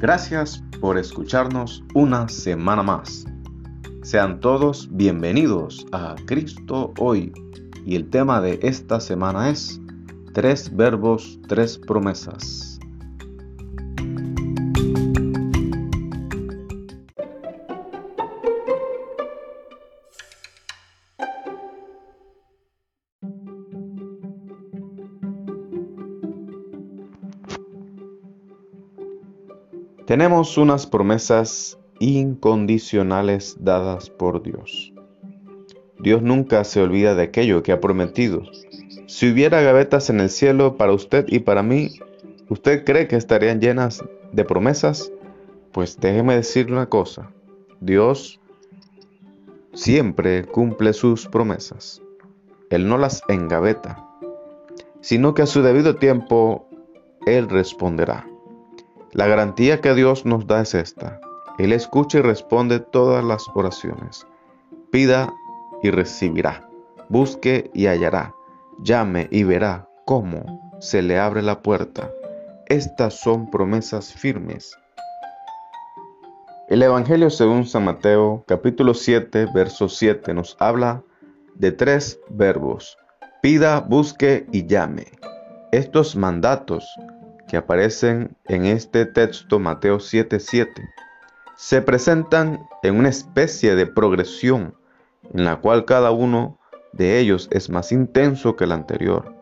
Gracias por escucharnos una semana más. Sean todos bienvenidos a Cristo hoy y el tema de esta semana es tres verbos, tres promesas. Tenemos unas promesas incondicionales dadas por Dios. Dios nunca se olvida de aquello que ha prometido. Si hubiera gavetas en el cielo para usted y para mí, ¿usted cree que estarían llenas de promesas? Pues déjeme decirle una cosa. Dios siempre cumple sus promesas. Él no las engaveta, sino que a su debido tiempo Él responderá. La garantía que Dios nos da es esta. Él escucha y responde todas las oraciones. Pida y recibirá. Busque y hallará. Llame y verá cómo se le abre la puerta. Estas son promesas firmes. El Evangelio según San Mateo capítulo 7 verso 7 nos habla de tres verbos. Pida, busque y llame. Estos mandatos que aparecen en este texto Mateo 7:7 se presentan en una especie de progresión en la cual cada uno de ellos es más intenso que el anterior.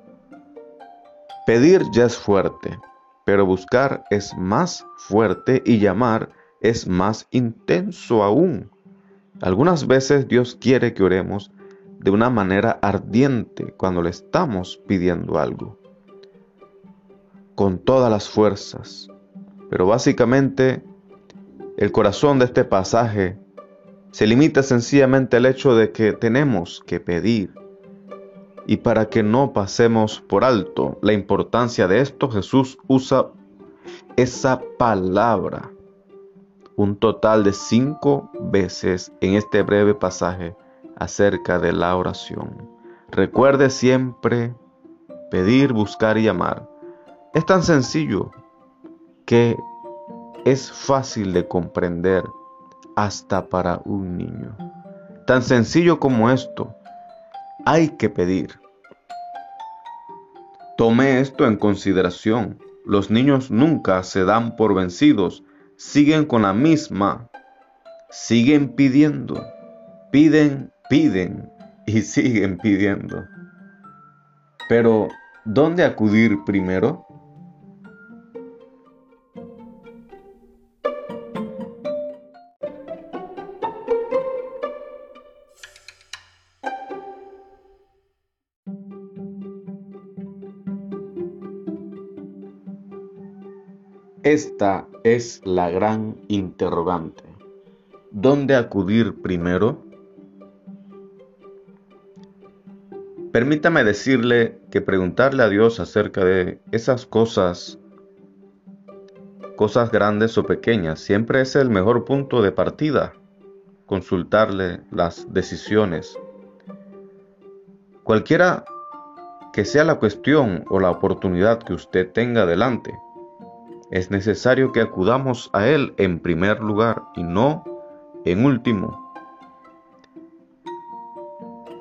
Pedir ya es fuerte, pero buscar es más fuerte y llamar es más intenso aún. Algunas veces Dios quiere que oremos de una manera ardiente cuando le estamos pidiendo algo con todas las fuerzas. Pero básicamente el corazón de este pasaje se limita sencillamente al hecho de que tenemos que pedir. Y para que no pasemos por alto la importancia de esto, Jesús usa esa palabra un total de cinco veces en este breve pasaje acerca de la oración. Recuerde siempre pedir, buscar y amar es tan sencillo que es fácil de comprender hasta para un niño. Tan sencillo como esto, hay que pedir. Tome esto en consideración. Los niños nunca se dan por vencidos, siguen con la misma, siguen pidiendo, piden, piden y siguen pidiendo. Pero, ¿dónde acudir primero? Esta es la gran interrogante. ¿Dónde acudir primero? Permítame decirle que preguntarle a Dios acerca de esas cosas, cosas grandes o pequeñas, siempre es el mejor punto de partida. Consultarle las decisiones. Cualquiera que sea la cuestión o la oportunidad que usted tenga delante, es necesario que acudamos a Él en primer lugar y no en último.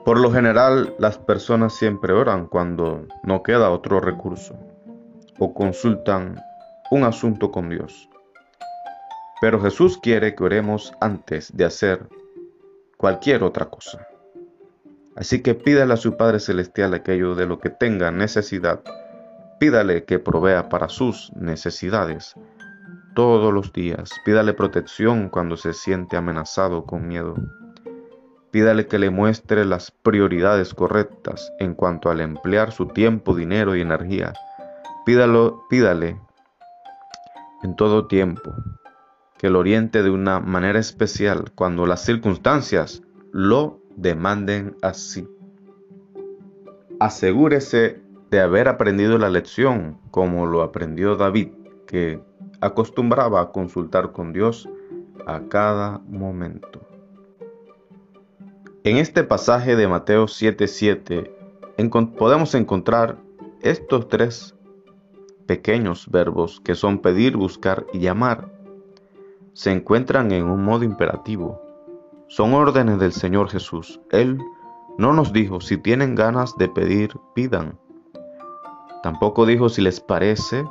Por lo general, las personas siempre oran cuando no queda otro recurso o consultan un asunto con Dios. Pero Jesús quiere que oremos antes de hacer cualquier otra cosa. Así que pídale a su Padre Celestial aquello de lo que tenga necesidad Pídale que provea para sus necesidades todos los días. Pídale protección cuando se siente amenazado con miedo. Pídale que le muestre las prioridades correctas en cuanto al emplear su tiempo, dinero y energía. Pídalo, pídale en todo tiempo que lo oriente de una manera especial cuando las circunstancias lo demanden así. Asegúrese de haber aprendido la lección como lo aprendió David, que acostumbraba a consultar con Dios a cada momento. En este pasaje de Mateo 7:7 podemos encontrar estos tres pequeños verbos que son pedir, buscar y llamar. se encuentran en un modo imperativo. Son órdenes del Señor Jesús. Él no nos dijo, si tienen ganas de pedir, pidan. Tampoco dijo si les parece,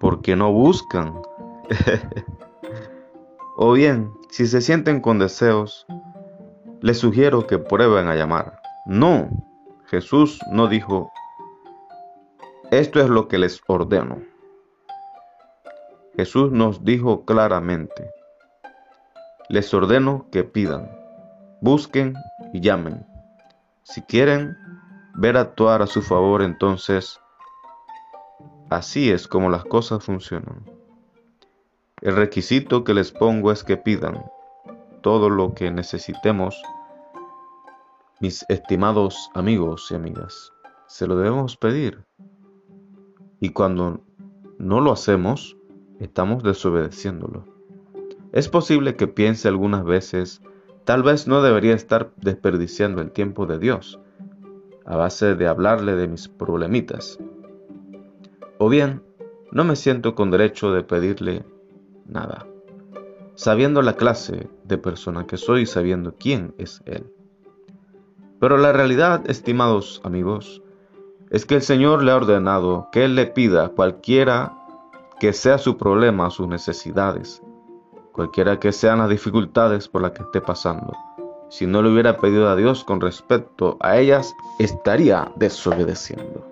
porque no buscan. o bien, si se sienten con deseos, les sugiero que prueben a llamar. No, Jesús no dijo, esto es lo que les ordeno. Jesús nos dijo claramente, les ordeno que pidan, busquen y llamen. Si quieren ver actuar a su favor, entonces así es como las cosas funcionan. El requisito que les pongo es que pidan todo lo que necesitemos, mis estimados amigos y amigas. Se lo debemos pedir. Y cuando no lo hacemos, estamos desobedeciéndolo. Es posible que piense algunas veces, tal vez no debería estar desperdiciando el tiempo de Dios a base de hablarle de mis problemitas. O bien, no me siento con derecho de pedirle nada, sabiendo la clase de persona que soy y sabiendo quién es Él. Pero la realidad, estimados amigos, es que el Señor le ha ordenado que Él le pida cualquiera que sea su problema, sus necesidades, cualquiera que sean las dificultades por las que esté pasando. Si no le hubiera pedido a Dios con respecto a ellas, estaría desobedeciendo.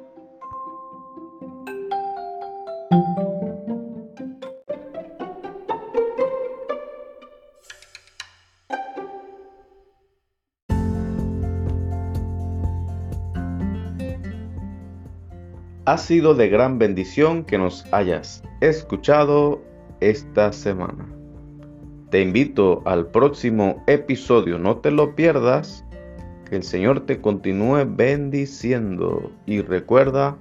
Ha sido de gran bendición que nos hayas escuchado esta semana. Te invito al próximo episodio, no te lo pierdas. Que el Señor te continúe bendiciendo. Y recuerda,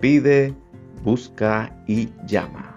pide, busca y llama.